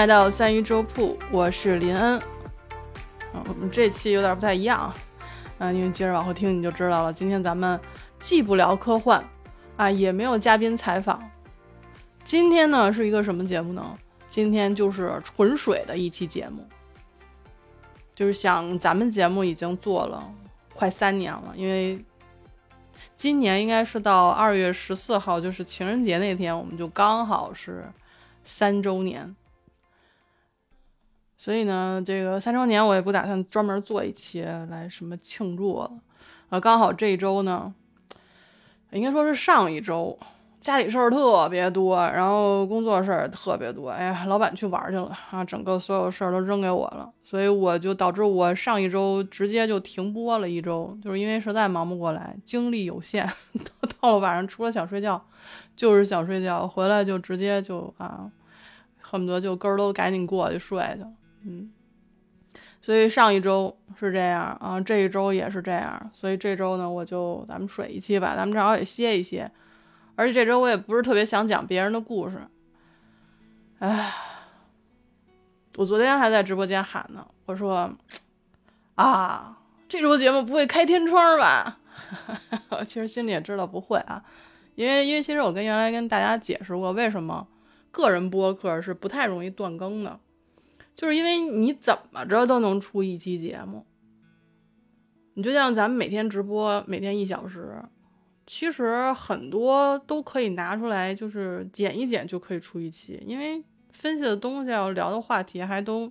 来到三鱼粥铺，我是林恩。啊，我们这期有点不太一样啊，啊，因为接着往后听你就知道了。今天咱们既不聊科幻，啊，也没有嘉宾采访。今天呢是一个什么节目呢？今天就是纯水的一期节目。就是想咱们节目已经做了快三年了，因为今年应该是到二月十四号，就是情人节那天，我们就刚好是三周年。所以呢，这个三周年我也不打算专门做一期来什么庆祝了，啊，刚好这一周呢，应该说是上一周，家里事儿特别多，然后工作事儿特别多，哎呀，老板去玩去了啊，整个所有事儿都扔给我了，所以我就导致我上一周直接就停播了一周，就是因为实在忙不过来，精力有限，到了晚上除了想睡觉就是想睡觉，回来就直接就啊，恨不得就根儿都赶紧过去睡去。嗯，所以上一周是这样啊，这一周也是这样，所以这周呢，我就咱们水一期吧，咱们正好也歇一歇。而且这周我也不是特别想讲别人的故事，哎，我昨天还在直播间喊呢，我说啊，这周节目不会开天窗吧？我其实心里也知道不会啊，因为因为其实我跟原来跟大家解释过，为什么个人播客是不太容易断更的。就是因为你怎么着都能出一期节目，你就像咱们每天直播，每天一小时，其实很多都可以拿出来，就是剪一剪就可以出一期。因为分析的东西要聊的话题还都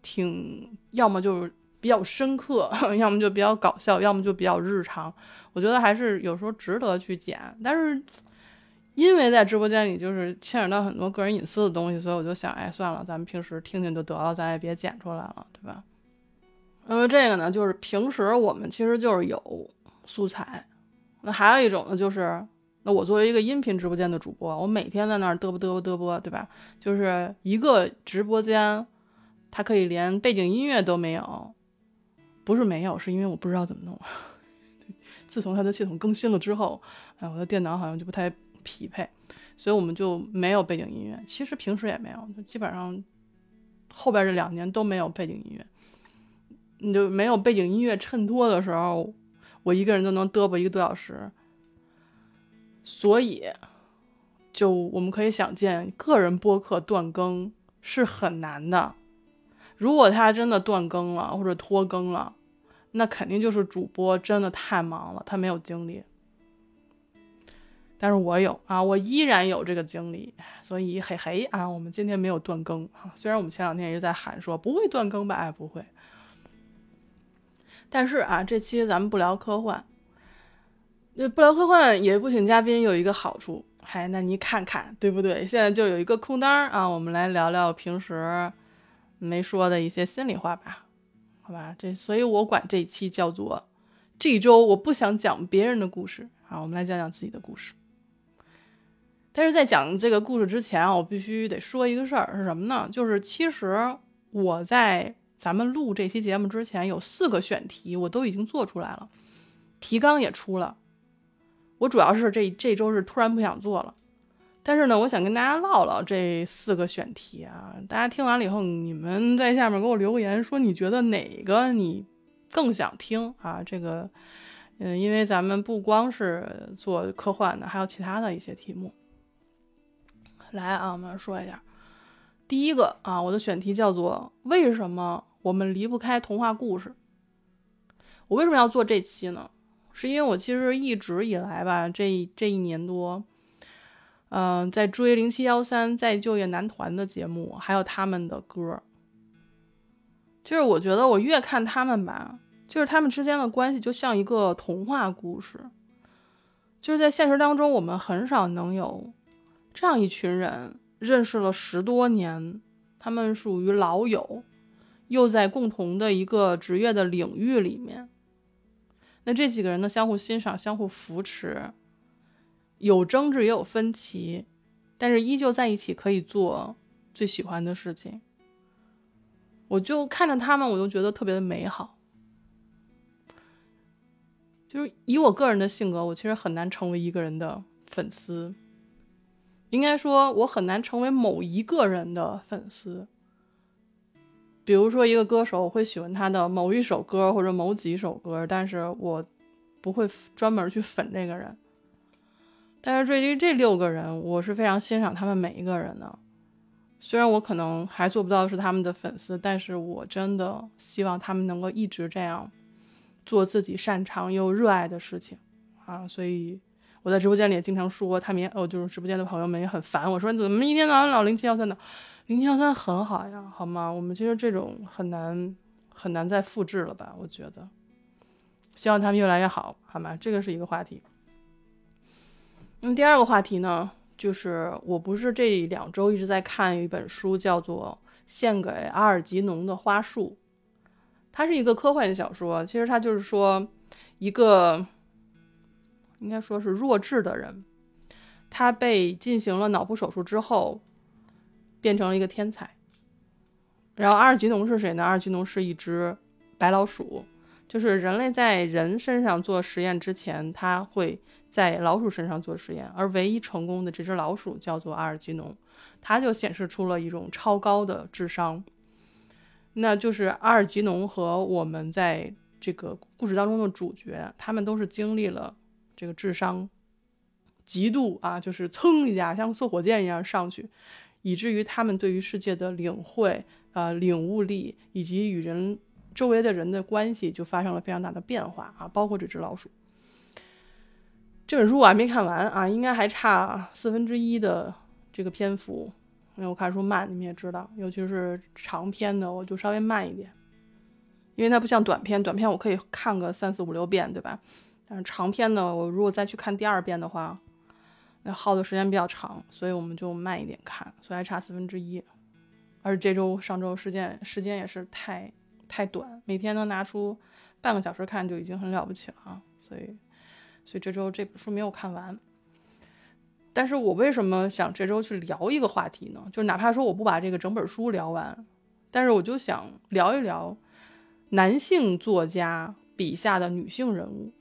挺，要么就是比较深刻，要么就比较搞笑，要么就比较日常。我觉得还是有时候值得去剪，但是。因为在直播间里就是牵扯到很多个人隐私的东西，所以我就想，哎，算了，咱们平时听听就得了，咱也别剪出来了，对吧？那么这个呢，就是平时我们其实就是有素材。那还有一种呢，就是那我作为一个音频直播间的主播，我每天在那儿嘚啵嘚啵嘚啵，对吧？就是一个直播间，它可以连背景音乐都没有，不是没有，是因为我不知道怎么弄。自从它的系统更新了之后，哎，我的电脑好像就不太。匹配，所以我们就没有背景音乐。其实平时也没有，基本上后边这两年都没有背景音乐。你就没有背景音乐衬托的时候，我一个人都能嘚啵一个多小时。所以，就我们可以想见，个人播客断更是很难的。如果他真的断更了或者拖更了，那肯定就是主播真的太忙了，他没有精力。但是我有啊，我依然有这个经历，所以嘿嘿啊，我们今天没有断更啊。虽然我们前两天一直在喊说不会断更吧，哎，不会。但是啊，这期咱们不聊科幻，那不聊科幻也不请嘉宾有一个好处，嗨，那你看看对不对？现在就有一个空单啊，我们来聊聊平时没说的一些心里话吧，好吧？这所以我管这期叫做这周我不想讲别人的故事啊，我们来讲讲自己的故事。但是在讲这个故事之前啊，我必须得说一个事儿，是什么呢？就是其实我在咱们录这期节目之前，有四个选题我都已经做出来了，提纲也出了。我主要是这这周是突然不想做了，但是呢，我想跟大家唠唠这四个选题啊。大家听完了以后，你们在下面给我留言，说你觉得哪个你更想听啊？这个，嗯，因为咱们不光是做科幻的，还有其他的一些题目。来啊，我们说一下，第一个啊，我的选题叫做“为什么我们离不开童话故事”。我为什么要做这期呢？是因为我其实一直以来吧，这这一年多，嗯，在追零七幺三再就业男团的节目，还有他们的歌，就是我觉得我越看他们吧，就是他们之间的关系就像一个童话故事，就是在现实当中我们很少能有。这样一群人认识了十多年，他们属于老友，又在共同的一个职业的领域里面。那这几个人呢，相互欣赏，相互扶持，有争执也有分歧，但是依旧在一起可以做最喜欢的事情。我就看着他们，我就觉得特别的美好。就是以我个人的性格，我其实很难成为一个人的粉丝。应该说，我很难成为某一个人的粉丝。比如说，一个歌手，我会喜欢他的某一首歌或者某几首歌，但是我不会专门去粉这个人。但是对于这六个人，我是非常欣赏他们每一个人的。虽然我可能还做不到是他们的粉丝，但是我真的希望他们能够一直这样做自己擅长又热爱的事情啊！所以我在直播间里也经常说，他们也哦，就是直播间的朋友们也很烦我说你怎么一天到晚老零七幺三的。零七幺三很好呀，好吗？我们其实这种很难很难再复制了吧？我觉得，希望他们越来越好，好吗？这个是一个话题。那么第二个话题呢，就是我不是这两周一直在看一本书，叫做《献给阿尔吉农的花束》，它是一个科幻小说。其实它就是说，一个应该说是弱智的人，他被进行了脑部手术之后。变成了一个天才，然后阿尔吉农是谁呢？阿尔吉农是一只白老鼠，就是人类在人身上做实验之前，他会在老鼠身上做实验，而唯一成功的这只老鼠叫做阿尔吉农，它就显示出了一种超高的智商。那就是阿尔吉农和我们在这个故事当中的主角，他们都是经历了这个智商极度啊，就是蹭一下像坐火箭一样上去。以至于他们对于世界的领会、呃领悟力，以及与人周围的人的关系，就发生了非常大的变化啊！包括这只老鼠。这本书我还没看完啊，应该还差四分之一的这个篇幅。因为我看书慢，你们也知道，尤其是长篇的，我就稍微慢一点。因为它不像短篇，短篇我可以看个三四五六遍，对吧？但是长篇的，我如果再去看第二遍的话。那耗的时间比较长，所以我们就慢一点看，所以还差四分之一。而这周、上周时间时间也是太太短，每天能拿出半个小时看就已经很了不起了啊！所以，所以这周这本书没有看完。但是我为什么想这周去聊一个话题呢？就哪怕说我不把这个整本书聊完，但是我就想聊一聊男性作家笔下的女性人物。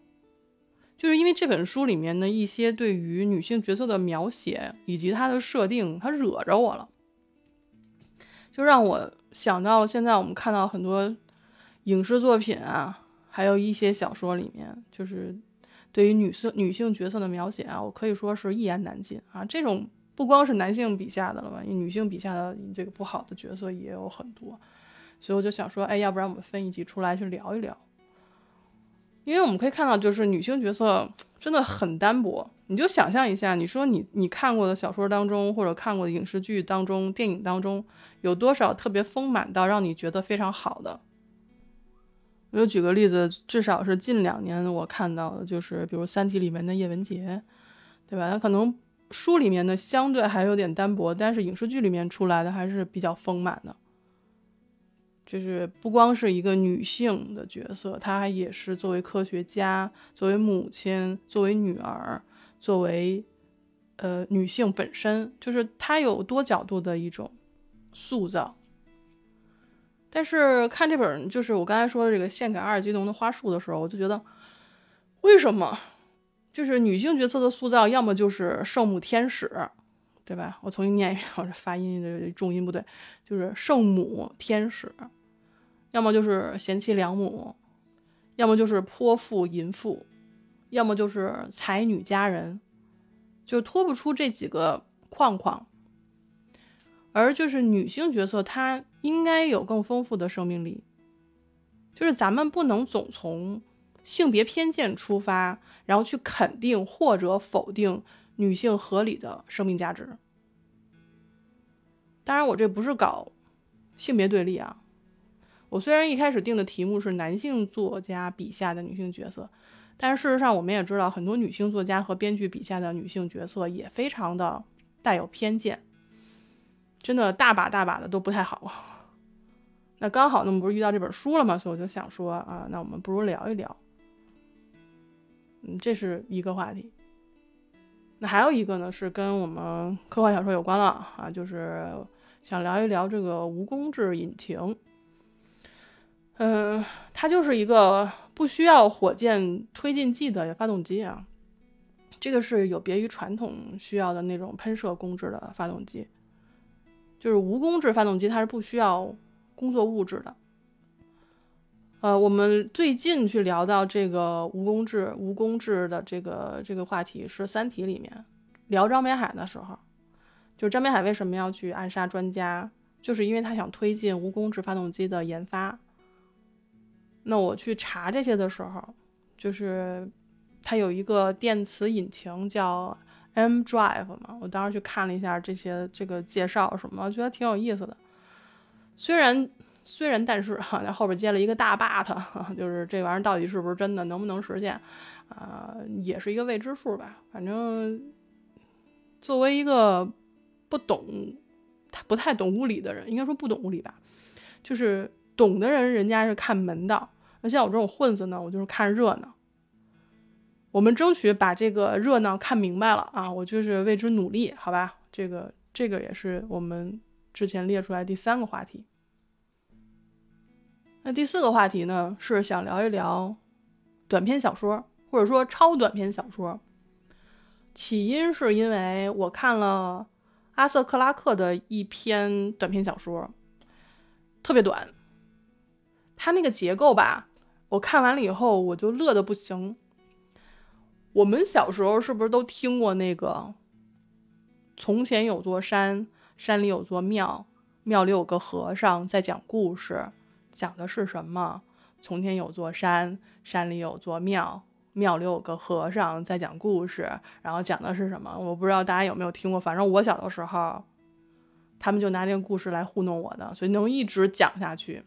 就是因为这本书里面的一些对于女性角色的描写以及它的设定，它惹着我了，就让我想到了现在我们看到很多影视作品啊，还有一些小说里面，就是对于女性女性角色的描写啊，我可以说是一言难尽啊。这种不光是男性笔下的了吧，女性笔下的这个不好的角色也有很多，所以我就想说，哎，要不然我们分一集出来去聊一聊。因为我们可以看到，就是女性角色真的很单薄。你就想象一下，你说你你看过的小说当中，或者看过的影视剧当中、电影当中，有多少特别丰满到让你觉得非常好的？我就举个例子，至少是近两年我看到的，就是比如《三体》里面的叶文洁，对吧？他可能书里面的相对还有点单薄，但是影视剧里面出来的还是比较丰满的。就是不光是一个女性的角色，她也是作为科学家、作为母亲、作为女儿、作为呃女性本身，就是她有多角度的一种塑造。但是看这本就是我刚才说的这个献给阿尔基农的花束的时候，我就觉得，为什么就是女性角色的塑造，要么就是圣母天使，对吧？我重新念一遍，我这发音的重音不对。就是圣母天使，要么就是贤妻良母，要么就是泼妇淫妇，要么就是才女佳人，就脱不出这几个框框。而就是女性角色，她应该有更丰富的生命力。就是咱们不能总从性别偏见出发，然后去肯定或者否定女性合理的生命价值。当然，我这不是搞性别对立啊。我虽然一开始定的题目是男性作家笔下的女性角色，但是事实上我们也知道，很多女性作家和编剧笔下的女性角色也非常的带有偏见，真的大把大把的都不太好。那刚好，那么不是遇到这本书了吗？所以我就想说啊，那我们不如聊一聊。嗯，这是一个话题。那还有一个呢，是跟我们科幻小说有关了啊，就是。想聊一聊这个无工质引擎，嗯，它就是一个不需要火箭推进剂的发动机啊。这个是有别于传统需要的那种喷射工质的发动机，就是无工质发动机，它是不需要工作物质的。呃，我们最近去聊到这个无工制、无工制的这个这个话题是《三体》里面聊张北海的时候，就是张北海为什么要去暗杀专家，就是因为他想推进无工制发动机的研发。那我去查这些的时候，就是它有一个电磁引擎叫 M Drive 嘛，我当时去看了一下这些这个介绍什么，觉得挺有意思的。虽然虽然但是哈，在后边接了一个大 but，就是这玩意儿到底是不是真的，能不能实现，啊，也是一个未知数吧。反正作为一个不懂，他不太懂物理的人，应该说不懂物理吧，就是懂的人，人家是看门道。那像我这种混子呢，我就是看热闹。我们争取把这个热闹看明白了啊，我就是为之努力，好吧？这个这个也是我们之前列出来第三个话题。那第四个话题呢，是想聊一聊短篇小说，或者说超短篇小说。起因是因为我看了阿瑟克拉克的一篇短篇小说，特别短，他那个结构吧。我看完了以后，我就乐得不行。我们小时候是不是都听过那个“从前有座山，山里有座庙，庙里有个和尚在讲故事”？讲的是什么？从前有座山，山里有座庙，庙里有个和尚在讲故事。然后讲的是什么？我不知道大家有没有听过。反正我小的时候，他们就拿这个故事来糊弄我的，所以能一直讲下去。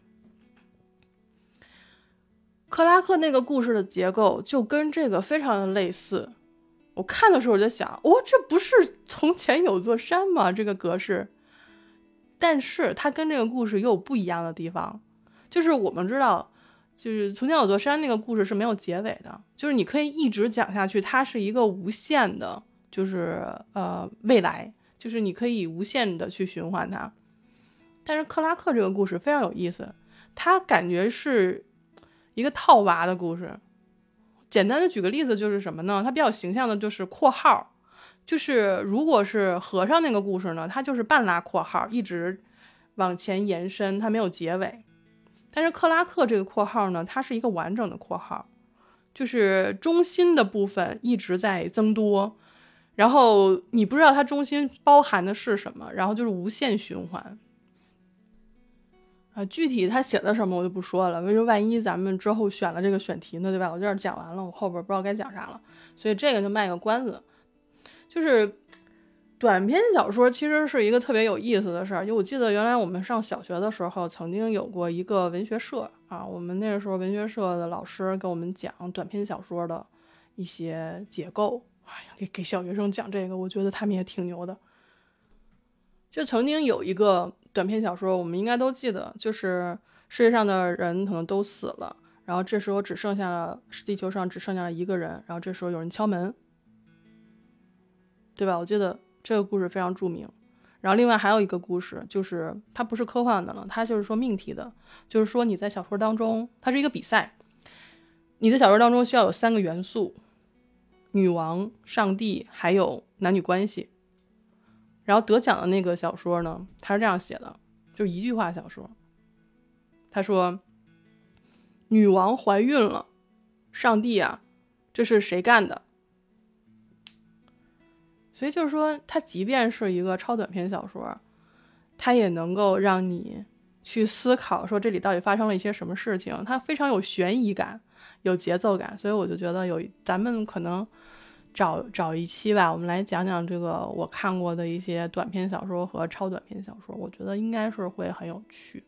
克拉克那个故事的结构就跟这个非常的类似。我看的时候我就想，哦，这不是从前有座山吗？这个格式，但是它跟这个故事又有不一样的地方。就是我们知道，就是从前有座山那个故事是没有结尾的，就是你可以一直讲下去，它是一个无限的，就是呃未来，就是你可以无限的去循环它。但是克拉克这个故事非常有意思，它感觉是。一个套娃的故事，简单的举个例子就是什么呢？它比较形象的就是括号，就是如果是和尚那个故事呢，它就是半拉括号，一直往前延伸，它没有结尾。但是克拉克这个括号呢，它是一个完整的括号，就是中心的部分一直在增多，然后你不知道它中心包含的是什么，然后就是无限循环。啊，具体他写的什么我就不说了，因为万一咱们之后选了这个选题呢，对吧？我这儿讲完了，我后边不知道该讲啥了，所以这个就卖个关子。就是短篇小说其实是一个特别有意思的事儿，因为我记得原来我们上小学的时候，曾经有过一个文学社啊，我们那个时候文学社的老师给我们讲短篇小说的一些结构。哎呀，给给小学生讲这个，我觉得他们也挺牛的。就曾经有一个。短篇小说，我们应该都记得，就是世界上的人可能都死了，然后这时候只剩下了地球上只剩下了一个人，然后这时候有人敲门，对吧？我记得这个故事非常著名。然后另外还有一个故事，就是它不是科幻的了，它就是说命题的，就是说你在小说当中，它是一个比赛，你的小说当中需要有三个元素：女王、上帝，还有男女关系。然后得奖的那个小说呢，他是这样写的，就一句话小说。他说：“女王怀孕了，上帝啊，这是谁干的？”所以就是说，它即便是一个超短篇小说，它也能够让你去思考，说这里到底发生了一些什么事情。它非常有悬疑感，有节奏感，所以我就觉得有咱们可能。找找一期吧，我们来讲讲这个我看过的一些短篇小说和超短篇小说，我觉得应该是会很有趣。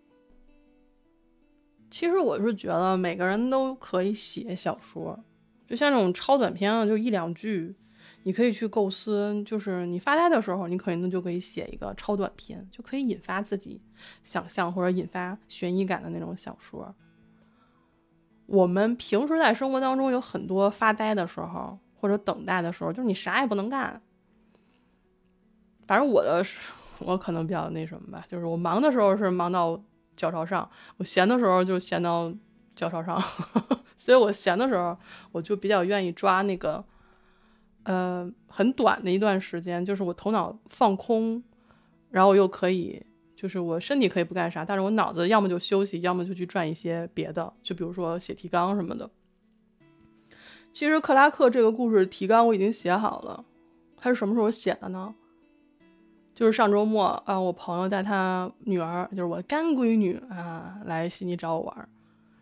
其实我是觉得每个人都可以写小说，就像这种超短篇啊，就一两句，你可以去构思，就是你发呆的时候，你可能就可以写一个超短篇，就可以引发自己想象或者引发悬疑感的那种小说。我们平时在生活当中有很多发呆的时候。或者等待的时候，就是你啥也不能干。反正我的，我可能比较那什么吧，就是我忙的时候是忙到脚朝上，我闲的时候就闲到脚朝上。所以我闲的时候，我就比较愿意抓那个，呃很短的一段时间，就是我头脑放空，然后又可以，就是我身体可以不干啥，但是我脑子要么就休息，要么就去转一些别的，就比如说写提纲什么的。其实克拉克这个故事提纲我已经写好了，他是什么时候写的呢？就是上周末啊，我朋友带他女儿，就是我干闺女啊，来悉尼找我玩，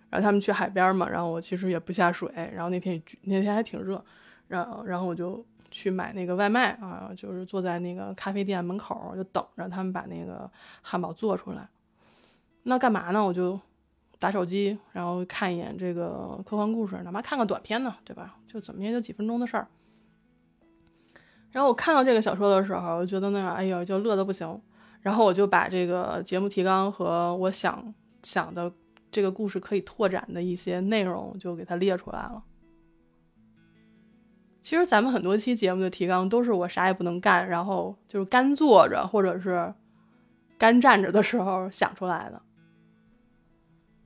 然后他们去海边嘛，然后我其实也不下水，然后那天那天还挺热，然后然后我就去买那个外卖啊，就是坐在那个咖啡店门口就等着他们把那个汉堡做出来。那干嘛呢？我就打手机，然后看一眼这个科幻故事，哪怕看个短片呢，对吧？就怎么也就几分钟的事儿。然后我看到这个小说的时候，我觉得那哎呦，就乐得不行。然后我就把这个节目提纲和我想想的这个故事可以拓展的一些内容就给它列出来了。其实咱们很多期节目的提纲都是我啥也不能干，然后就是干坐着或者是干站着的时候想出来的。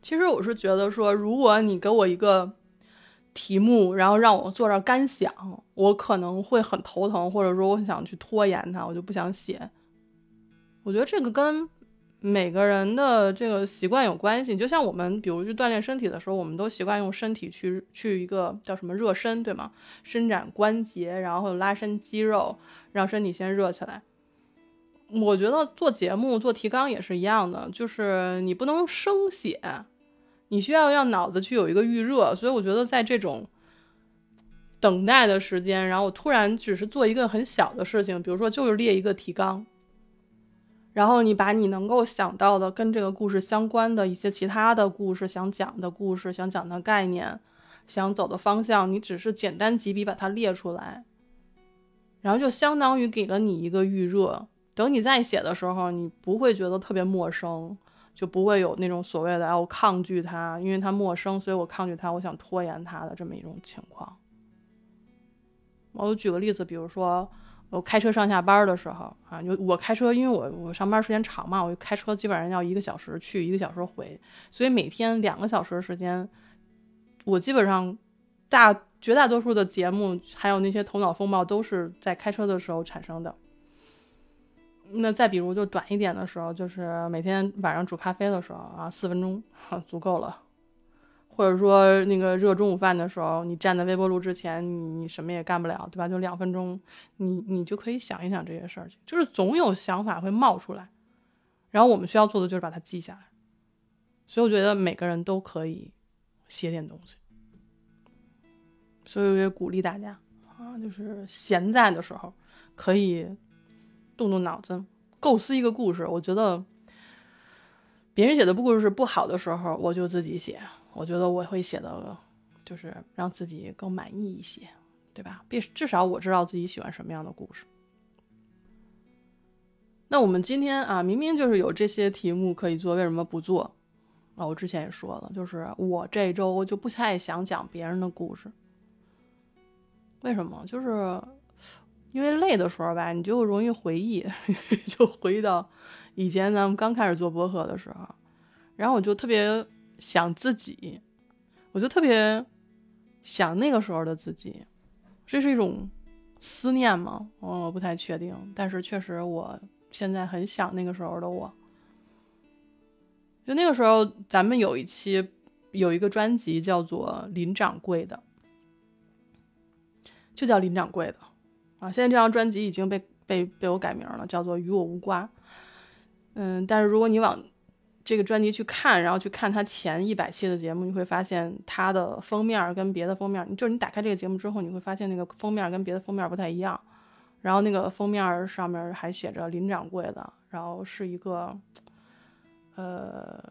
其实我是觉得说，如果你给我一个。题目，然后让我坐这干想，我可能会很头疼，或者说我想去拖延它，我就不想写。我觉得这个跟每个人的这个习惯有关系。就像我们，比如去锻炼身体的时候，我们都习惯用身体去去一个叫什么热身，对吗？伸展关节，然后拉伸肌肉，让身体先热起来。我觉得做节目、做提纲也是一样的，就是你不能生写。你需要让脑子去有一个预热，所以我觉得在这种等待的时间，然后突然只是做一个很小的事情，比如说就是列一个提纲，然后你把你能够想到的跟这个故事相关的一些其他的故事想讲的故事、想讲的概念、想走的方向，你只是简单几笔把它列出来，然后就相当于给了你一个预热，等你再写的时候，你不会觉得特别陌生。就不会有那种所谓的哎，我抗拒它，因为它陌生，所以我抗拒它，我想拖延它的这么一种情况。我举个例子，比如说我开车上下班的时候啊，就我开车，因为我我上班时间长嘛，我开车基本上要一个小时去，一个小时回，所以每天两个小时时间，我基本上大绝大多数的节目，还有那些头脑风暴，都是在开车的时候产生的。那再比如，就短一点的时候，就是每天晚上煮咖啡的时候啊，四分钟足够了。或者说那个热中午饭的时候，你站在微波炉之前，你你什么也干不了，对吧？就两分钟，你你就可以想一想这些事儿。就是总有想法会冒出来，然后我们需要做的就是把它记下来。所以我觉得每个人都可以写点东西。所以我也鼓励大家啊，就是闲在的时候可以。动动脑子，构思一个故事。我觉得别人写的故事不好的时候，我就自己写。我觉得我会写的，就是让自己更满意一些，对吧？必至少我知道自己喜欢什么样的故事。那我们今天啊，明明就是有这些题目可以做，为什么不做？啊，我之前也说了，就是我这周就不太想讲别人的故事。为什么？就是。因为累的时候吧，你就容易回忆，就回忆到以前咱们刚开始做播客的时候，然后我就特别想自己，我就特别想那个时候的自己，这是一种思念吗？我不太确定，但是确实我现在很想那个时候的我。就那个时候，咱们有一期有一个专辑叫做林掌柜的，就叫林掌柜的。啊，现在这张专辑已经被被被我改名了，叫做《与我无关》。嗯，但是如果你往这个专辑去看，然后去看他前一百期的节目，你会发现他的封面跟别的封面，就是你打开这个节目之后，你会发现那个封面跟别的封面不太一样。然后那个封面上面还写着林掌柜的，然后是一个，呃，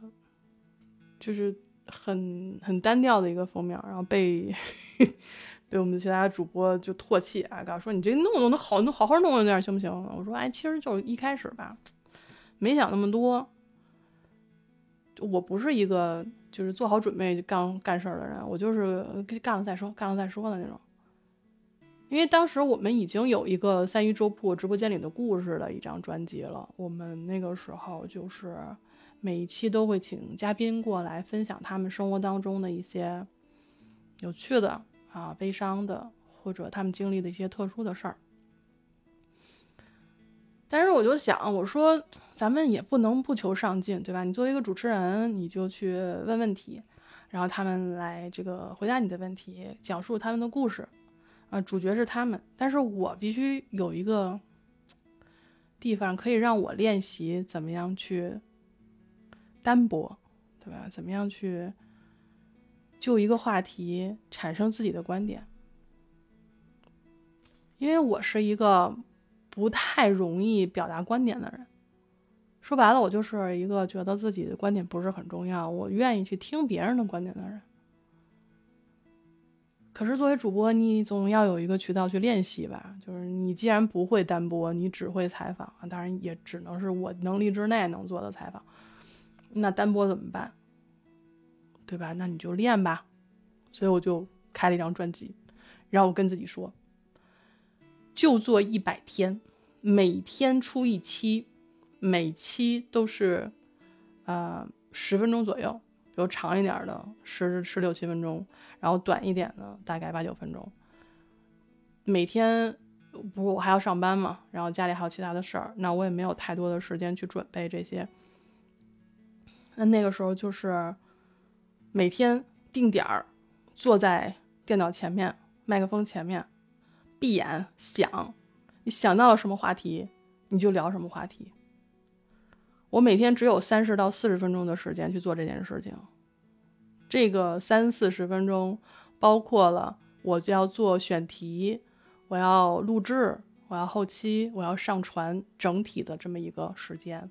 就是很很单调的一个封面，然后被。被我们其他主播就唾弃啊，告诉说你这弄弄的好，弄好好弄弄点行不行？我说哎，其实就是一开始吧，没想那么多。我不是一个就是做好准备干干事儿的人，我就是干了再说，干了再说的那种。因为当时我们已经有一个三一粥铺直播间里的故事的一张专辑了，我们那个时候就是每一期都会请嘉宾过来分享他们生活当中的一些有趣的。啊，悲伤的，或者他们经历的一些特殊的事儿。但是我就想，我说咱们也不能不求上进，对吧？你作为一个主持人，你就去问问题，然后他们来这个回答你的问题，讲述他们的故事，啊，主角是他们。但是我必须有一个地方可以让我练习怎么样去单播，对吧？怎么样去就一个话题产生自己的观点？因为我是一个。不太容易表达观点的人，说白了，我就是一个觉得自己的观点不是很重要，我愿意去听别人的观点的人。可是作为主播，你总要有一个渠道去练习吧。就是你既然不会单播，你只会采访，当然也只能是我能力之内能做的采访。那单播怎么办？对吧？那你就练吧。所以我就开了一张专辑，然后我跟自己说。就做一百天，每天出一期，每期都是，呃，十分钟左右，比如长一点的十十六七分钟，然后短一点的大概八九分钟。每天不，我还要上班嘛，然后家里还有其他的事儿，那我也没有太多的时间去准备这些。那那个时候就是每天定点儿，坐在电脑前面，麦克风前面。闭眼想，你想到了什么话题，你就聊什么话题。我每天只有三十到四十分钟的时间去做这件事情。这个三四十分钟包括了我就要做选题，我要录制，我要后期，我要上传，整体的这么一个时间。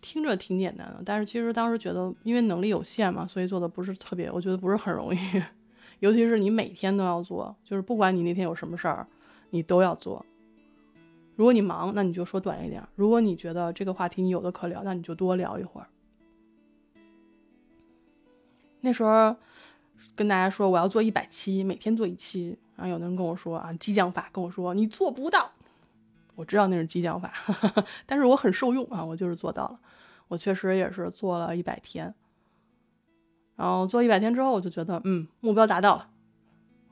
听着挺简单的，但是其实当时觉得，因为能力有限嘛，所以做的不是特别，我觉得不是很容易。尤其是你每天都要做，就是不管你那天有什么事儿，你都要做。如果你忙，那你就说短一点；如果你觉得这个话题你有的可聊，那你就多聊一会儿。那时候跟大家说我要做一百期，每天做一期。然后有的人跟我说啊，激将法，跟我说你做不到。我知道那是激将法，但是我很受用啊，我就是做到了。我确实也是做了一百天。然后做一百天之后，我就觉得，嗯，目标达到了，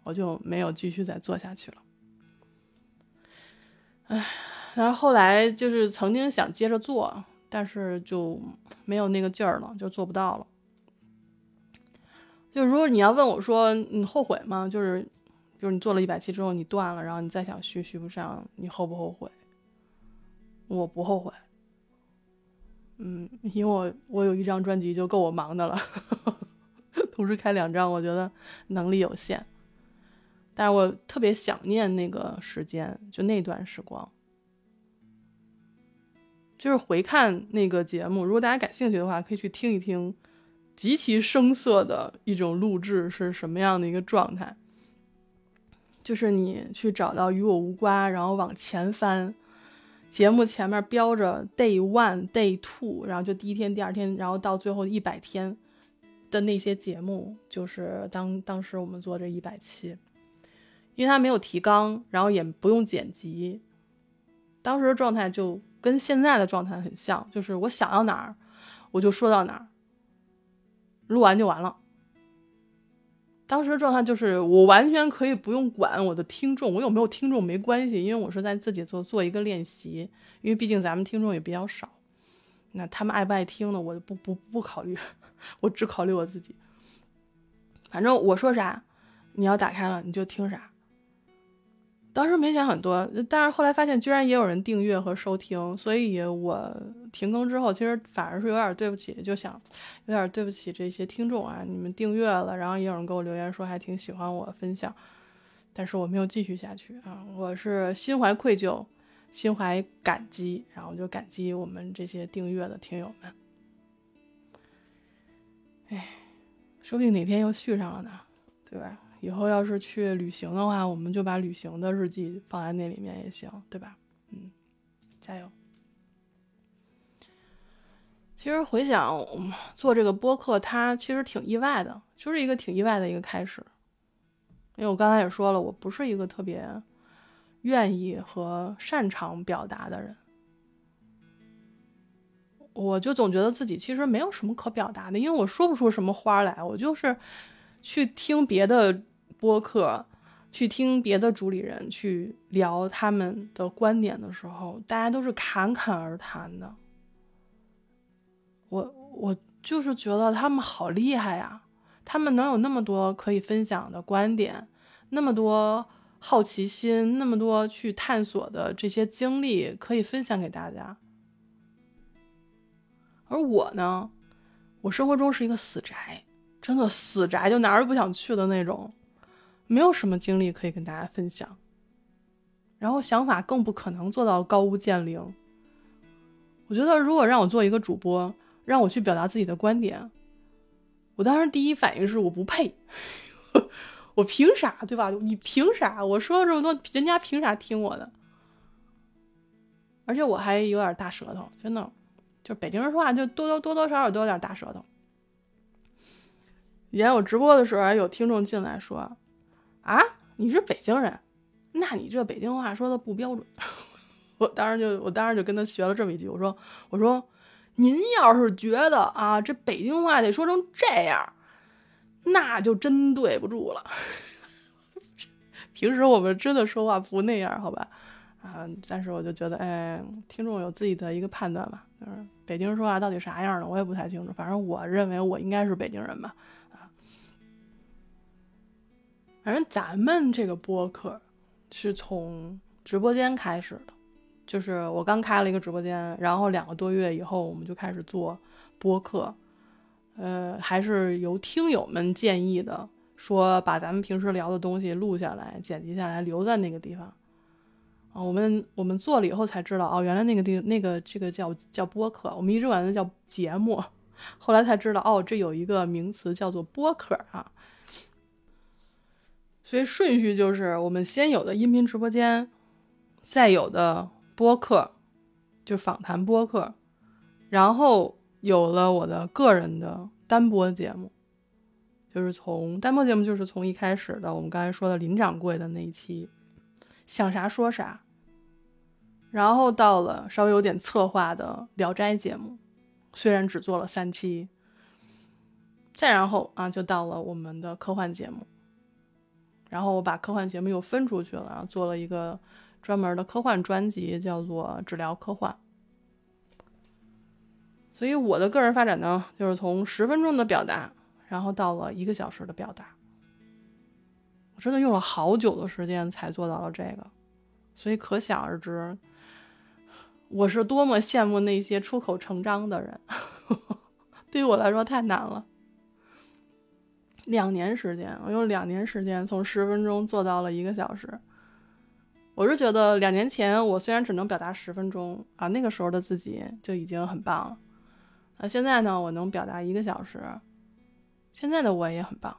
我就没有继续再做下去了。唉，然后后来就是曾经想接着做，但是就没有那个劲儿了，就做不到了。就如果你要问我说，你后悔吗？就是，就是你做了一百期之后你断了，然后你再想续续不上，你后不后悔？我不后悔。嗯，因为我我有一张专辑就够我忙的了。同时开两张，我觉得能力有限，但是我特别想念那个时间，就那段时光。就是回看那个节目，如果大家感兴趣的话，可以去听一听，极其生涩的一种录制是什么样的一个状态。就是你去找到与我无关，然后往前翻，节目前面标着 day one、day two，然后就第一天、第二天，然后到最后一百天。的那些节目，就是当当时我们做这一百期，因为他没有提纲，然后也不用剪辑，当时的状态就跟现在的状态很像，就是我想到哪儿，我就说到哪儿，录完就完了。当时的状态就是我完全可以不用管我的听众，我有没有听众没关系，因为我是在自己做做一个练习，因为毕竟咱们听众也比较少，那他们爱不爱听呢？我就不不不考虑。我只考虑我自己，反正我说啥，你要打开了你就听啥。当时没想很多，但是后来发现居然也有人订阅和收听，所以我停更之后，其实反而是有点对不起，就想有点对不起这些听众啊，你们订阅了，然后也有人给我留言说还挺喜欢我分享，但是我没有继续下去啊，我是心怀愧疚，心怀感激，然后就感激我们这些订阅的听友们。哎，说不定哪天又续上了呢，对吧？以后要是去旅行的话，我们就把旅行的日记放在那里面也行，对吧？嗯，加油。其实回想做这个播客，它其实挺意外的，就是一个挺意外的一个开始。因为我刚才也说了，我不是一个特别愿意和擅长表达的人。我就总觉得自己其实没有什么可表达的，因为我说不出什么花来。我就是去听别的播客，去听别的主理人去聊他们的观点的时候，大家都是侃侃而谈的。我我就是觉得他们好厉害呀，他们能有那么多可以分享的观点，那么多好奇心，那么多去探索的这些经历可以分享给大家。而我呢，我生活中是一个死宅，真的死宅，就哪儿也不想去的那种，没有什么经历可以跟大家分享，然后想法更不可能做到高屋建瓴。我觉得如果让我做一个主播，让我去表达自己的观点，我当时第一反应是我不配，我凭啥，对吧？你凭啥？我说了这么多，人家凭啥听我的？而且我还有点大舌头，真的，就北京人说话就多多多多少少都有点大舌头。以前我直播的时候，还有听众进来说：“啊，你是北京人，那你这北京话说的不标准。”我当时就我当时就跟他学了这么一句，我说：“我说。”您要是觉得啊，这北京话得说成这样，那就真对不住了。平时我们真的说话不那样，好吧？啊，但是我就觉得，哎，听众有自己的一个判断吧。就是北京说话到底啥样的，我也不太清楚。反正我认为我应该是北京人吧。啊，反正咱们这个播客是从直播间开始的。就是我刚开了一个直播间，然后两个多月以后，我们就开始做播客，呃，还是由听友们建议的，说把咱们平时聊的东西录下来、剪辑下来，留在那个地方。啊，我们我们做了以后才知道，哦，原来那个地那个这个叫叫播客，我们一直管它叫节目，后来才知道，哦，这有一个名词叫做播客啊。所以顺序就是我们先有的音频直播间，再有的。播客，就访谈播客，然后有了我的个人的单播节目，就是从单播节目就是从一开始的我们刚才说的林掌柜的那一期，想啥说啥，然后到了稍微有点策划的聊斋节目，虽然只做了三期，再然后啊就到了我们的科幻节目，然后我把科幻节目又分出去了，然后做了一个。专门的科幻专辑叫做《治疗科幻》，所以我的个人发展呢，就是从十分钟的表达，然后到了一个小时的表达。我真的用了好久的时间才做到了这个，所以可想而知，我是多么羡慕那些出口成章的人。对于我来说太难了，两年时间，我用两年时间从十分钟做到了一个小时。我是觉得两年前我虽然只能表达十分钟啊，那个时候的自己就已经很棒了。那现在呢，我能表达一个小时，现在的我也很棒。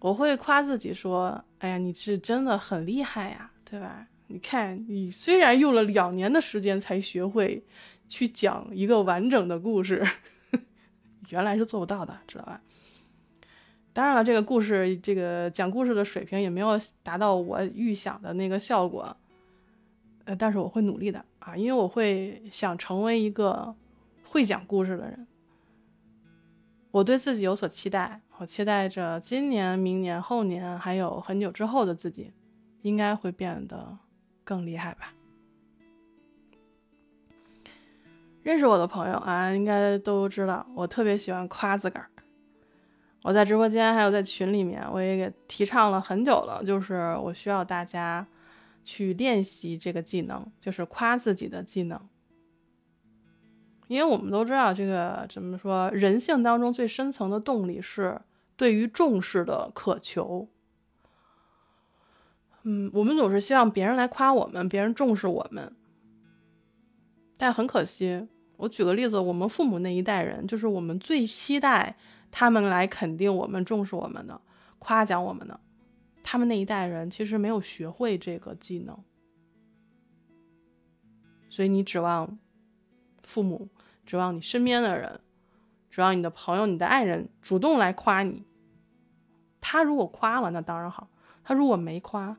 我会夸自己说：“哎呀，你是真的很厉害呀，对吧？你看，你虽然用了两年的时间才学会去讲一个完整的故事，原来是做不到的，知道吧？”当然了，这个故事，这个讲故事的水平也没有达到我预想的那个效果，呃，但是我会努力的啊，因为我会想成为一个会讲故事的人。我对自己有所期待，我期待着今年、明年、后年，还有很久之后的自己，应该会变得更厉害吧。认识我的朋友啊，应该都知道，我特别喜欢夸自个儿。我在直播间还有在群里面，我也给提倡了很久了，就是我需要大家去练习这个技能，就是夸自己的技能。因为我们都知道，这个怎么说，人性当中最深层的动力是对于重视的渴求。嗯，我们总是希望别人来夸我们，别人重视我们。但很可惜，我举个例子，我们父母那一代人，就是我们最期待。他们来肯定我们、重视我们的、夸奖我们的，他们那一代人其实没有学会这个技能，所以你指望父母、指望你身边的人、指望你的朋友、你的爱人主动来夸你，他如果夸了，那当然好；他如果没夸，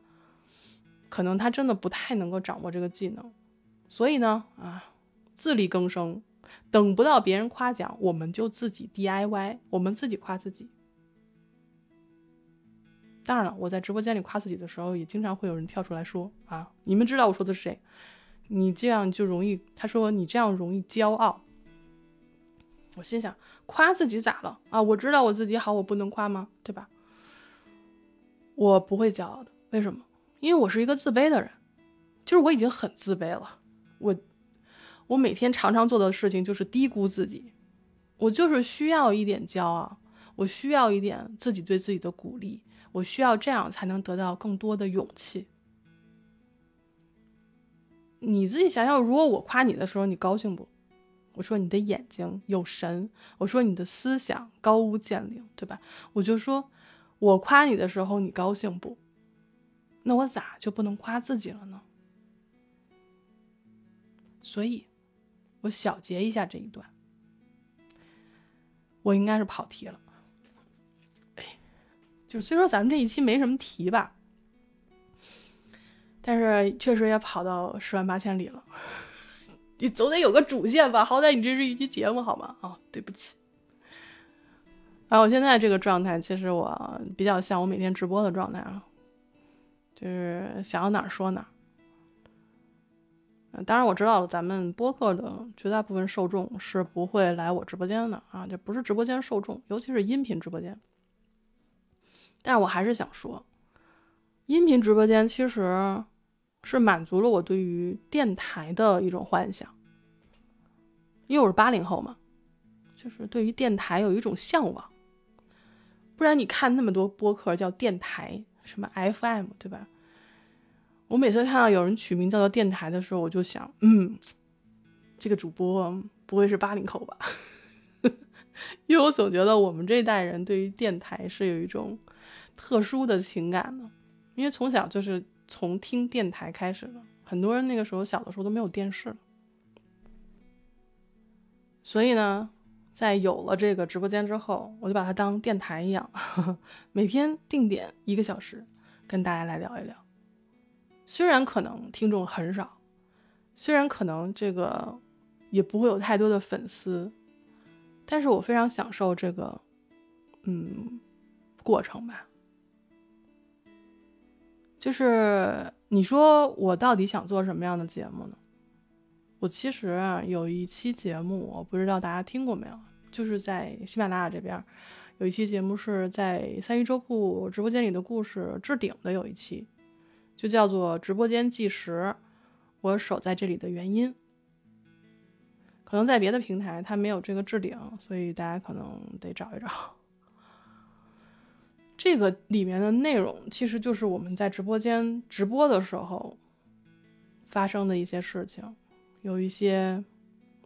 可能他真的不太能够掌握这个技能。所以呢，啊，自力更生。等不到别人夸奖，我们就自己 DIY，我们自己夸自己。当然了，我在直播间里夸自己的时候，也经常会有人跳出来说啊，你们知道我说的是谁？你这样就容易，他说你这样容易骄傲。我心想，夸自己咋了啊？我知道我自己好，我不能夸吗？对吧？我不会骄傲的，为什么？因为我是一个自卑的人，就是我已经很自卑了。我，我每天常常做的事情就是低估自己，我就是需要一点骄傲，我需要一点自己对自己的鼓励，我需要这样才能得到更多的勇气。你自己想想，如果我夸你的时候，你高兴不？我说你的眼睛有神，我说你的思想高屋建瓴，对吧？我就说，我夸你的时候，你高兴不？那我咋就不能夸自己了呢？所以，我小结一下这一段。我应该是跑题了，哎，就虽说咱们这一期没什么题吧，但是确实也跑到十万八千里了。你总得有个主线吧？好歹你这是一期节目，好吗？哦，对不起。啊，我现在这个状态，其实我比较像我每天直播的状态啊，就是想到哪儿说哪儿。当然我知道了，咱们播客的绝大部分受众是不会来我直播间的啊，这不是直播间受众，尤其是音频直播间。但是我还是想说，音频直播间其实。是满足了我对于电台的一种幻想，因为我是八零后嘛，就是对于电台有一种向往。不然你看那么多播客叫电台，什么 FM，对吧？我每次看到有人取名叫做电台的时候，我就想，嗯，这个主播不会是八零后吧？因为我总觉得我们这一代人对于电台是有一种特殊的情感的，因为从小就是。从听电台开始的，很多人那个时候小的时候都没有电视，所以呢，在有了这个直播间之后，我就把它当电台一样，每天定点一个小时，跟大家来聊一聊。虽然可能听众很少，虽然可能这个也不会有太多的粉丝，但是我非常享受这个，嗯，过程吧。就是你说我到底想做什么样的节目呢？我其实啊有一期节目，我不知道大家听过没有，就是在喜马拉雅这边有一期节目是在三鱼周铺直播间里的故事置顶的有一期，就叫做直播间计时，我守在这里的原因。可能在别的平台它没有这个置顶，所以大家可能得找一找。这个里面的内容其实就是我们在直播间直播的时候发生的一些事情，有一些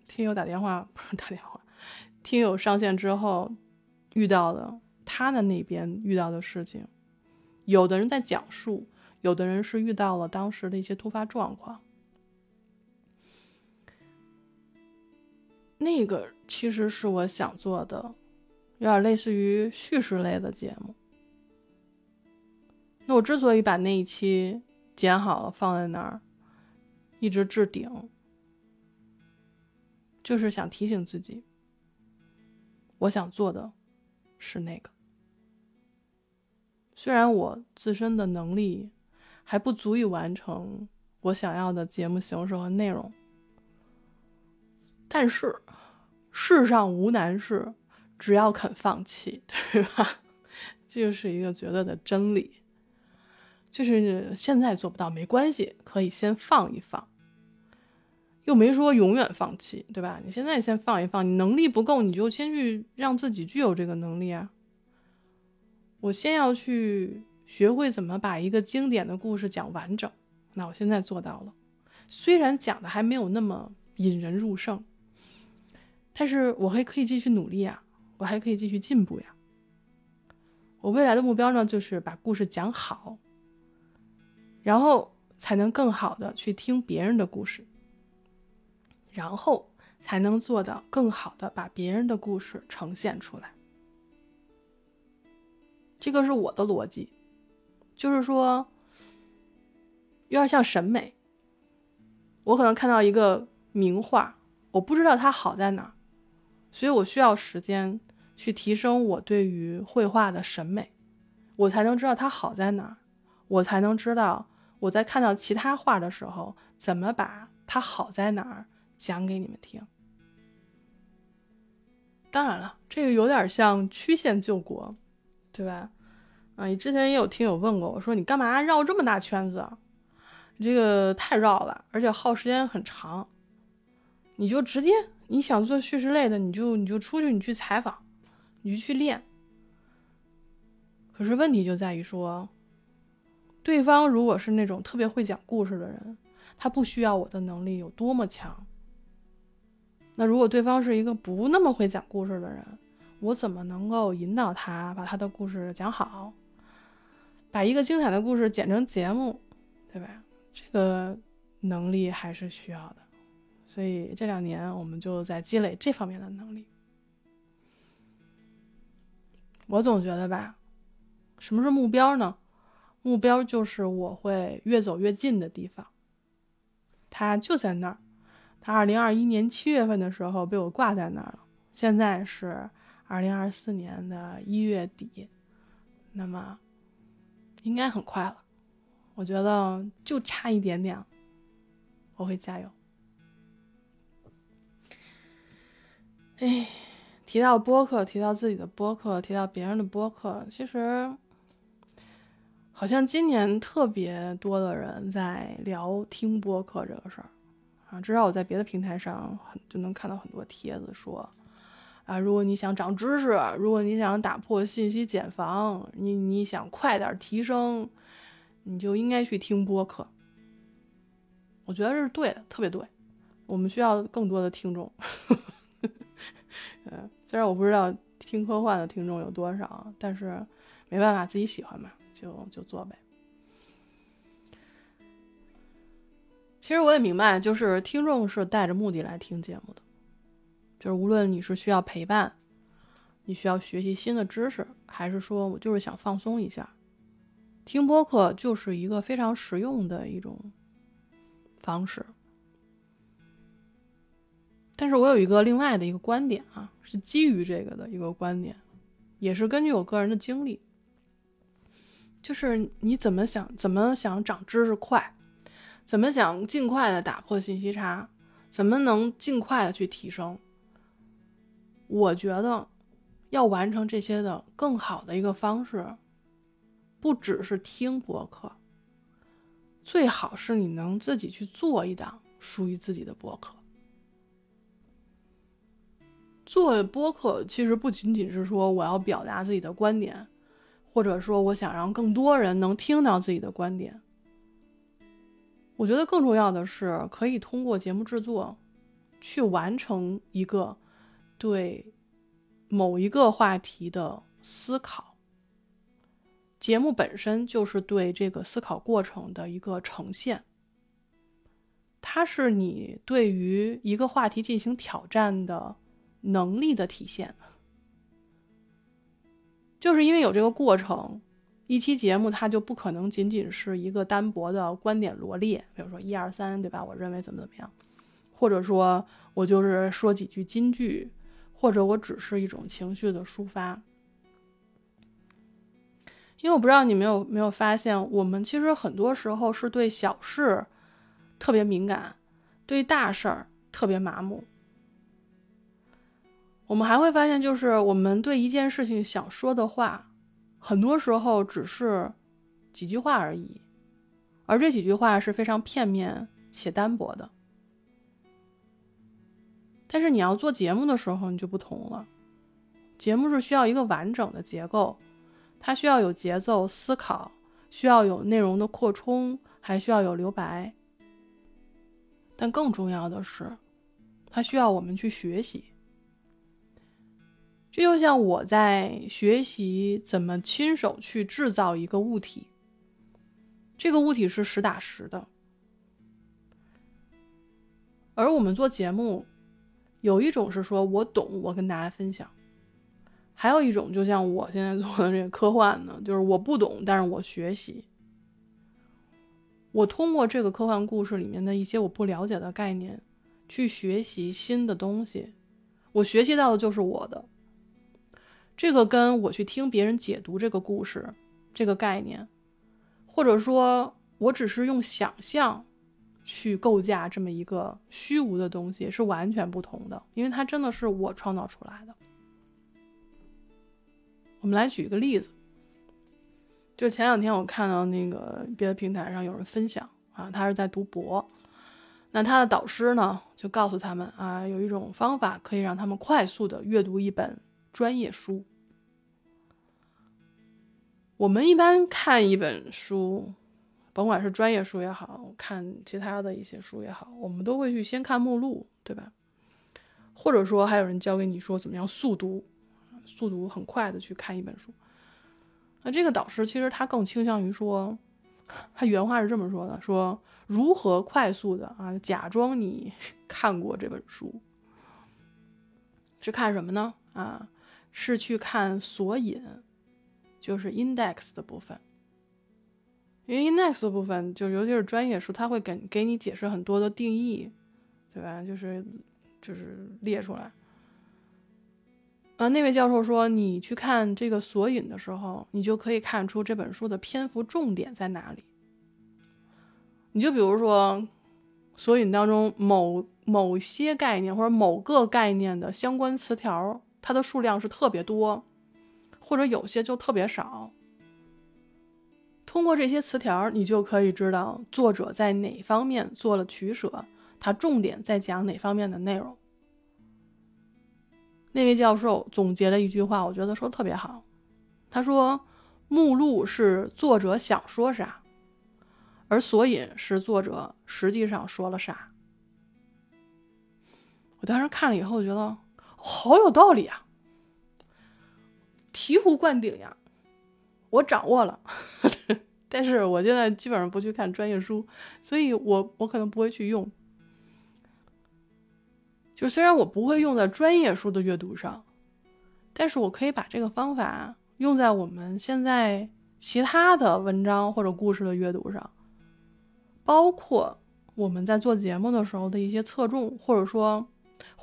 听友打电话不是打电话，听友上线之后遇到的他的那边遇到的事情，有的人在讲述，有的人是遇到了当时的一些突发状况，那个其实是我想做的，有点类似于叙事类的节目。那我之所以把那一期剪好了放在那儿，一直置顶，就是想提醒自己，我想做的是那个。虽然我自身的能力还不足以完成我想要的节目形式和内容，但是世上无难事，只要肯放弃，对吧？这就是一个绝对的真理。就是现在做不到没关系，可以先放一放，又没说永远放弃，对吧？你现在先放一放，你能力不够，你就先去让自己具有这个能力啊。我先要去学会怎么把一个经典的故事讲完整，那我现在做到了，虽然讲的还没有那么引人入胜，但是我还可以继续努力啊，我还可以继续进步呀。我未来的目标呢，就是把故事讲好。然后才能更好的去听别人的故事，然后才能做到更好的把别人的故事呈现出来。这个是我的逻辑，就是说，有点像审美。我可能看到一个名画，我不知道它好在哪儿，所以我需要时间去提升我对于绘画的审美。我才能知道它好在哪儿，我才能知道我在看到其他画的时候怎么把它好在哪儿讲给你们听。当然了，这个有点像曲线救国，对吧？啊，你之前也有听友问过我说，你干嘛绕这么大圈子？你这个太绕了，而且耗时间很长。你就直接你想做叙事类的，你就你就出去，你去采访，你就去练。可是问题就在于说，对方如果是那种特别会讲故事的人，他不需要我的能力有多么强。那如果对方是一个不那么会讲故事的人，我怎么能够引导他把他的故事讲好，把一个精彩的故事剪成节目，对吧？这个能力还是需要的。所以这两年我们就在积累这方面的能力。我总觉得吧，什么是目标呢？目标就是我会越走越近的地方，它就在那儿。他二零二一年七月份的时候被我挂在那儿了，现在是二零二四年的一月底，那么应该很快了。我觉得就差一点点，我会加油。哎，提到播客，提到自己的播客，提到别人的播客，其实好像今年特别多的人在聊听播客这个事儿。啊，至少我在别的平台上很就能看到很多帖子说，啊，如果你想长知识，如果你想打破信息茧房，你你想快点提升，你就应该去听播客。我觉得这是对的，特别对。我们需要更多的听众。嗯，虽然我不知道听科幻的听众有多少，但是没办法，自己喜欢嘛，就就做呗。其实我也明白，就是听众是带着目的来听节目的，就是无论你是需要陪伴，你需要学习新的知识，还是说我就是想放松一下，听播客就是一个非常实用的一种方式。但是我有一个另外的一个观点啊，是基于这个的一个观点，也是根据我个人的经历，就是你怎么想，怎么想长知识快。怎么想尽快的打破信息差？怎么能尽快的去提升？我觉得，要完成这些的更好的一个方式，不只是听播客，最好是你能自己去做一档属于自己的播客。做播客其实不仅仅是说我要表达自己的观点，或者说我想让更多人能听到自己的观点。我觉得更重要的是，可以通过节目制作，去完成一个对某一个话题的思考。节目本身就是对这个思考过程的一个呈现，它是你对于一个话题进行挑战的能力的体现。就是因为有这个过程。一期节目，它就不可能仅仅是一个单薄的观点罗列，比如说一二三，对吧？我认为怎么怎么样，或者说我就是说几句金句，或者我只是一种情绪的抒发。因为我不知道你没有没有发现，我们其实很多时候是对小事特别敏感，对大事儿特别麻木。我们还会发现，就是我们对一件事情想说的话。很多时候只是几句话而已，而这几句话是非常片面且单薄的。但是你要做节目的时候，你就不同了。节目是需要一个完整的结构，它需要有节奏、思考，需要有内容的扩充，还需要有留白。但更重要的是，它需要我们去学习。这就像我在学习怎么亲手去制造一个物体，这个物体是实打实的。而我们做节目，有一种是说我懂，我跟大家分享；还有一种，就像我现在做的这个科幻呢，就是我不懂，但是我学习。我通过这个科幻故事里面的一些我不了解的概念，去学习新的东西。我学习到的就是我的。这个跟我去听别人解读这个故事，这个概念，或者说我只是用想象去构架这么一个虚无的东西，是完全不同的，因为它真的是我创造出来的。我们来举一个例子，就前两天我看到那个别的平台上有人分享啊，他是在读博，那他的导师呢就告诉他们啊，有一种方法可以让他们快速的阅读一本专业书。我们一般看一本书，甭管是专业书也好看其他的一些书也好，我们都会去先看目录，对吧？或者说还有人教给你说怎么样速读。速度很快的去看一本书，那这个导师其实他更倾向于说，他原话是这么说的：说如何快速的啊，假装你 看过这本书，是看什么呢？啊，是去看索引，就是 index 的部分，因为 index 的部分就尤其是专业书，他会给给你解释很多的定义，对吧？就是就是列出来。呃，那位教授说，你去看这个索引的时候，你就可以看出这本书的篇幅重点在哪里。你就比如说，索引当中某某些概念或者某个概念的相关词条，它的数量是特别多，或者有些就特别少。通过这些词条，你就可以知道作者在哪方面做了取舍，他重点在讲哪方面的内容。那位教授总结了一句话，我觉得说的特别好。他说：“目录是作者想说啥，而索引是作者实际上说了啥。”我当时看了以后，觉得好有道理啊，醍醐灌顶呀！我掌握了，但是我现在基本上不去看专业书，所以我我可能不会去用。就虽然我不会用在专业书的阅读上，但是我可以把这个方法用在我们现在其他的文章或者故事的阅读上，包括我们在做节目的时候的一些侧重，或者说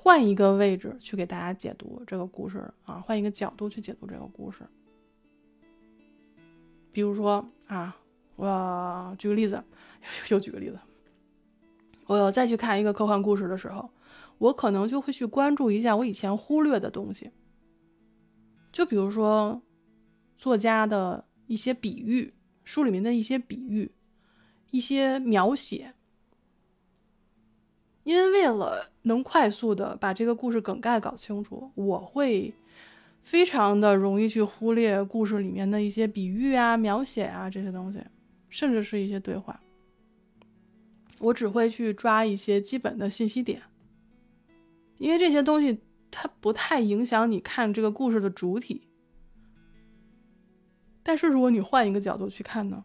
换一个位置去给大家解读这个故事啊，换一个角度去解读这个故事。比如说啊，我举个例子，又举个例子，我再去看一个科幻故事的时候。我可能就会去关注一下我以前忽略的东西，就比如说作家的一些比喻，书里面的一些比喻，一些描写。因为为了能快速的把这个故事梗概搞清楚，我会非常的容易去忽略故事里面的一些比喻啊、描写啊这些东西，甚至是一些对话。我只会去抓一些基本的信息点。因为这些东西它不太影响你看这个故事的主体，但是如果你换一个角度去看呢？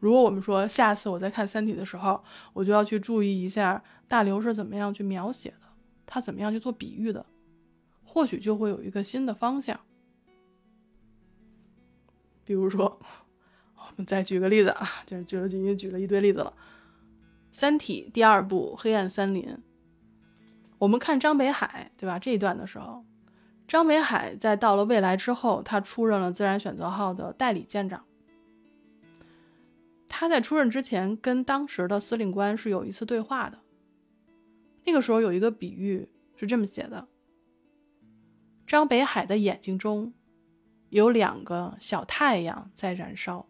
如果我们说下次我在看《三体》的时候，我就要去注意一下大刘是怎么样去描写，他怎么样去做比喻的，或许就会有一个新的方向。比如说，我们再举个例子啊，就是就已经举了一堆例子了，《三体》第二部《黑暗森林》。我们看张北海，对吧？这一段的时候，张北海在到了未来之后，他出任了自然选择号的代理舰长。他在出任之前，跟当时的司令官是有一次对话的。那个时候有一个比喻是这么写的：张北海的眼睛中有两个小太阳在燃烧。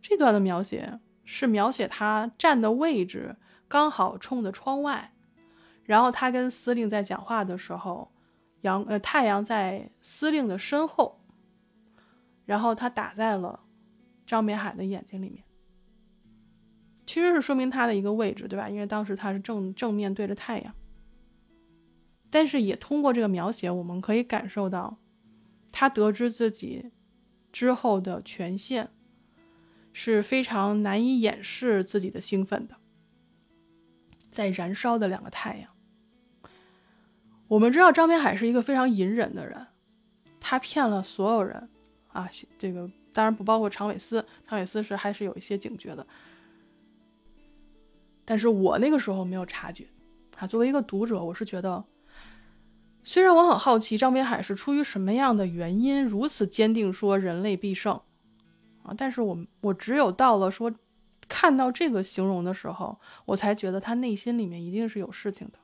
这段的描写是描写他站的位置。刚好冲着窗外，然后他跟司令在讲话的时候，阳呃太阳在司令的身后，然后他打在了张北海的眼睛里面，其实是说明他的一个位置，对吧？因为当时他是正正面对着太阳，但是也通过这个描写，我们可以感受到，他得知自己之后的权限是非常难以掩饰自己的兴奋的。在燃烧的两个太阳。我们知道张北海是一个非常隐忍的人，他骗了所有人，啊，这个当然不包括常伟思，常伟思是还是有一些警觉的。但是我那个时候没有察觉，啊，作为一个读者，我是觉得虽然我很好奇张北海是出于什么样的原因如此坚定说人类必胜啊，但是我我只有到了说看到这个形容的时候，我才觉得他内心里面一定是有事情的，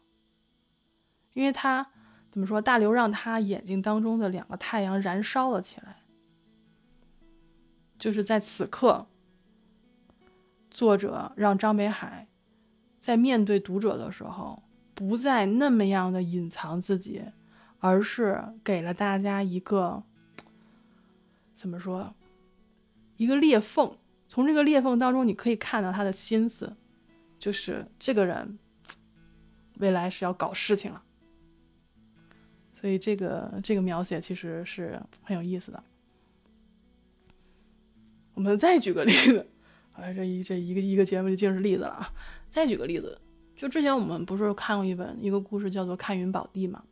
因为他怎么说？大刘让他眼睛当中的两个太阳燃烧了起来，就是在此刻，作者让张北海在面对读者的时候。不再那么样的隐藏自己，而是给了大家一个怎么说？一个裂缝。从这个裂缝当中，你可以看到他的心思，就是这个人未来是要搞事情了。所以这个这个描写其实是很有意思的。我们再举个例子，哎，这一这一个一个节目就尽是例子了啊！再举个例子。就之前我们不是看过一本一个故事，叫做《看云宝地》嘛，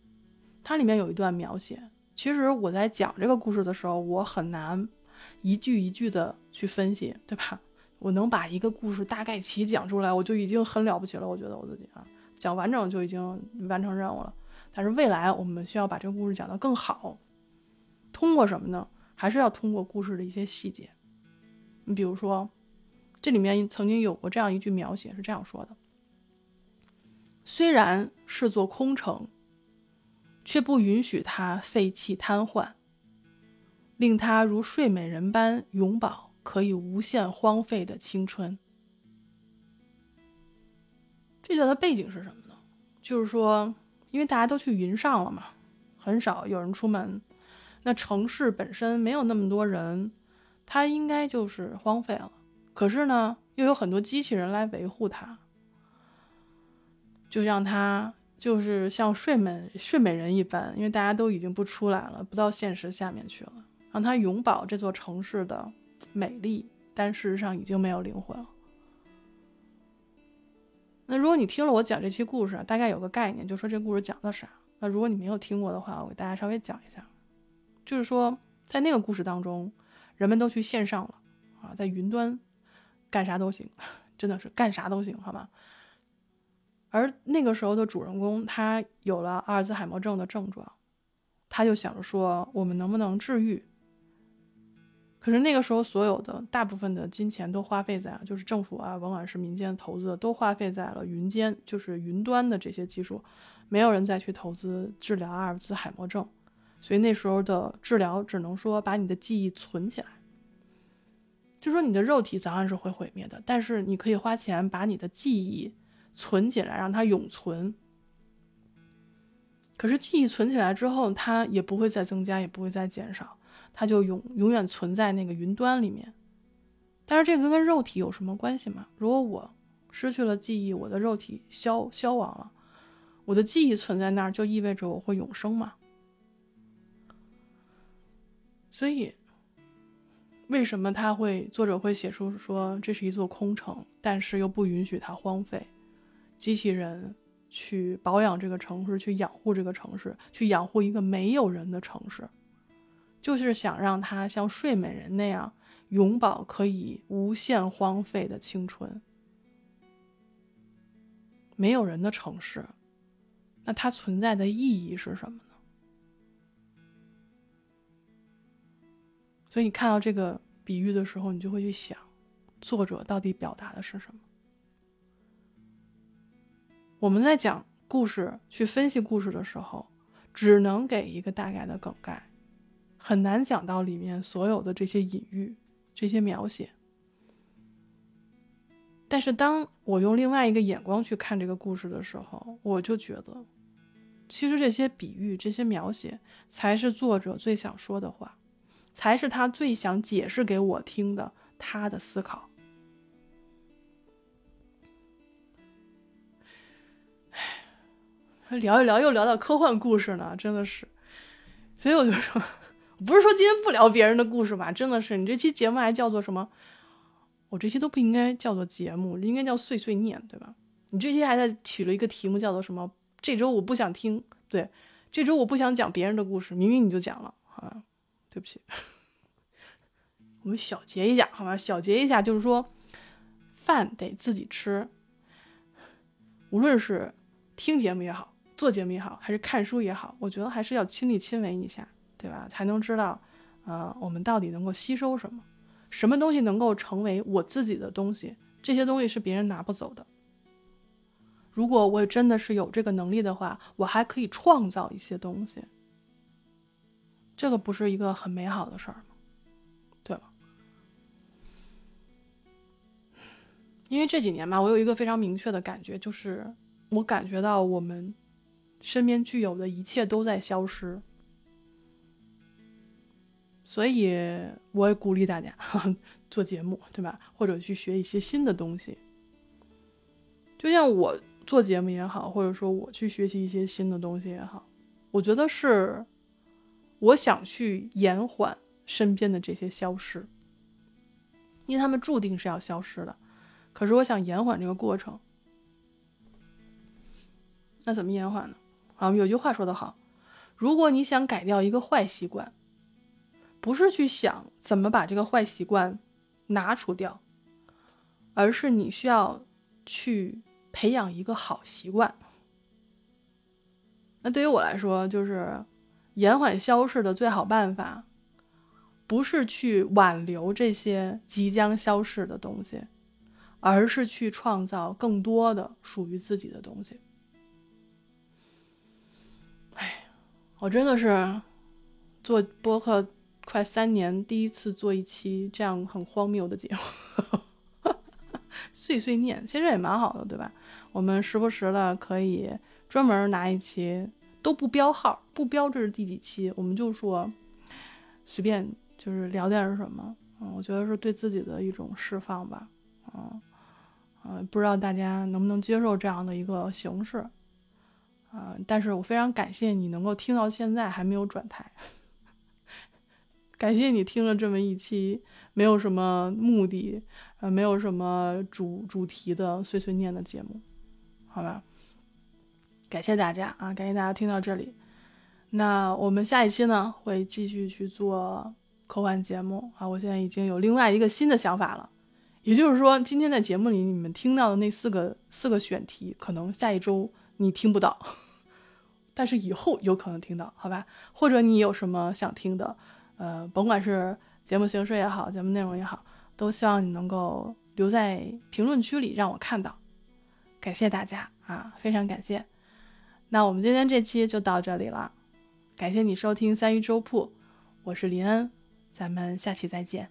它里面有一段描写。其实我在讲这个故事的时候，我很难一句一句的去分析，对吧？我能把一个故事大概齐讲出来，我就已经很了不起了。我觉得我自己啊，讲完整就已经完成任务了。但是未来我们需要把这个故事讲得更好，通过什么呢？还是要通过故事的一些细节。你比如说，这里面曾经有过这样一句描写，是这样说的。虽然是座空城，却不允许他废弃瘫痪，令他如睡美人般永葆可以无限荒废的青春。这段的背景是什么呢？就是说，因为大家都去云上了嘛，很少有人出门，那城市本身没有那么多人，它应该就是荒废了。可是呢，又有很多机器人来维护它。就让他就是像睡美睡美人一般，因为大家都已经不出来了，不到现实下面去了，让他永葆这座城市的美丽，但事实上已经没有灵魂了。那如果你听了我讲这期故事，大概有个概念，就说这故事讲的啥？那如果你没有听过的话，我给大家稍微讲一下，就是说在那个故事当中，人们都去线上了啊，在云端干啥都行，真的是干啥都行，好吗？而那个时候的主人公，他有了阿尔兹海默症的症状，他就想着说，我们能不能治愈？可是那个时候，所有的大部分的金钱都花费在，就是政府啊，甭管是民间投资，都花费在了云间，就是云端的这些技术，没有人再去投资治疗阿尔兹海默症，所以那时候的治疗只能说把你的记忆存起来，就说你的肉体早晚是会毁灭的，但是你可以花钱把你的记忆。存起来，让它永存。可是记忆存起来之后，它也不会再增加，也不会再减少，它就永永远存在那个云端里面。但是这个跟肉体有什么关系吗？如果我失去了记忆，我的肉体消消亡了，我的记忆存在那儿，就意味着我会永生吗？所以，为什么他会作者会写出说这是一座空城，但是又不允许它荒废？机器人去保养这个城市，去养护这个城市，去养护一个没有人的城市，就是想让它像睡美人那样永葆可以无限荒废的青春。没有人的城市，那它存在的意义是什么呢？所以你看到这个比喻的时候，你就会去想，作者到底表达的是什么？我们在讲故事、去分析故事的时候，只能给一个大概的梗概，很难讲到里面所有的这些隐喻、这些描写。但是，当我用另外一个眼光去看这个故事的时候，我就觉得，其实这些比喻、这些描写，才是作者最想说的话，才是他最想解释给我听的他的思考。聊一聊，又聊到科幻故事呢，真的是，所以我就说，不是说今天不聊别人的故事吧，真的是，你这期节目还叫做什么？我这期都不应该叫做节目，应该叫碎碎念，对吧？你这期还在取了一个题目叫做什么？这周我不想听，对，这周我不想讲别人的故事，明明你就讲了，啊，对不起，我们小结一下，好吗？小结一下，就是说，饭得自己吃，无论是听节目也好。做节目也好，还是看书也好，我觉得还是要亲力亲为一下，对吧？才能知道，呃，我们到底能够吸收什么，什么东西能够成为我自己的东西，这些东西是别人拿不走的。如果我真的是有这个能力的话，我还可以创造一些东西，这个不是一个很美好的事儿吗？对吧？因为这几年吧，我有一个非常明确的感觉，就是我感觉到我们身边具有的一切都在消失，所以我也鼓励大家 做节目，对吧？或者去学一些新的东西，就像我。做节目也好，或者说我去学习一些新的东西也好，我觉得是我想去延缓身边的这些消失，因为他们注定是要消失的。可是我想延缓这个过程，那怎么延缓呢？啊，有句话说得好，如果你想改掉一个坏习惯，不是去想怎么把这个坏习惯拿除掉，而是你需要去。培养一个好习惯，那对于我来说，就是延缓消逝的最好办法，不是去挽留这些即将消逝的东西，而是去创造更多的属于自己的东西。哎，我真的是做播客快三年，第一次做一期这样很荒谬的节目。碎碎念其实也蛮好的，对吧？我们时不时的可以专门拿一期，都不标号，不标这是第几期，我们就说随便就是聊点什么，嗯，我觉得是对自己的一种释放吧，嗯嗯，不知道大家能不能接受这样的一个形式，啊，但是我非常感谢你能够听到现在还没有转台，感谢你听了这么一期没有什么目的。呃，没有什么主主题的碎碎念的节目，好吧？感谢大家啊，感谢大家听到这里。那我们下一期呢，会继续去做科幻节目啊。我现在已经有另外一个新的想法了，也就是说，今天在节目里你们听到的那四个四个选题，可能下一周你听不到，但是以后有可能听到，好吧？或者你有什么想听的，呃，甭管是节目形式也好，节目内容也好。都希望你能够留在评论区里让我看到，感谢大家啊，非常感谢。那我们今天这期就到这里了，感谢你收听三鱼粥铺，我是林恩，咱们下期再见。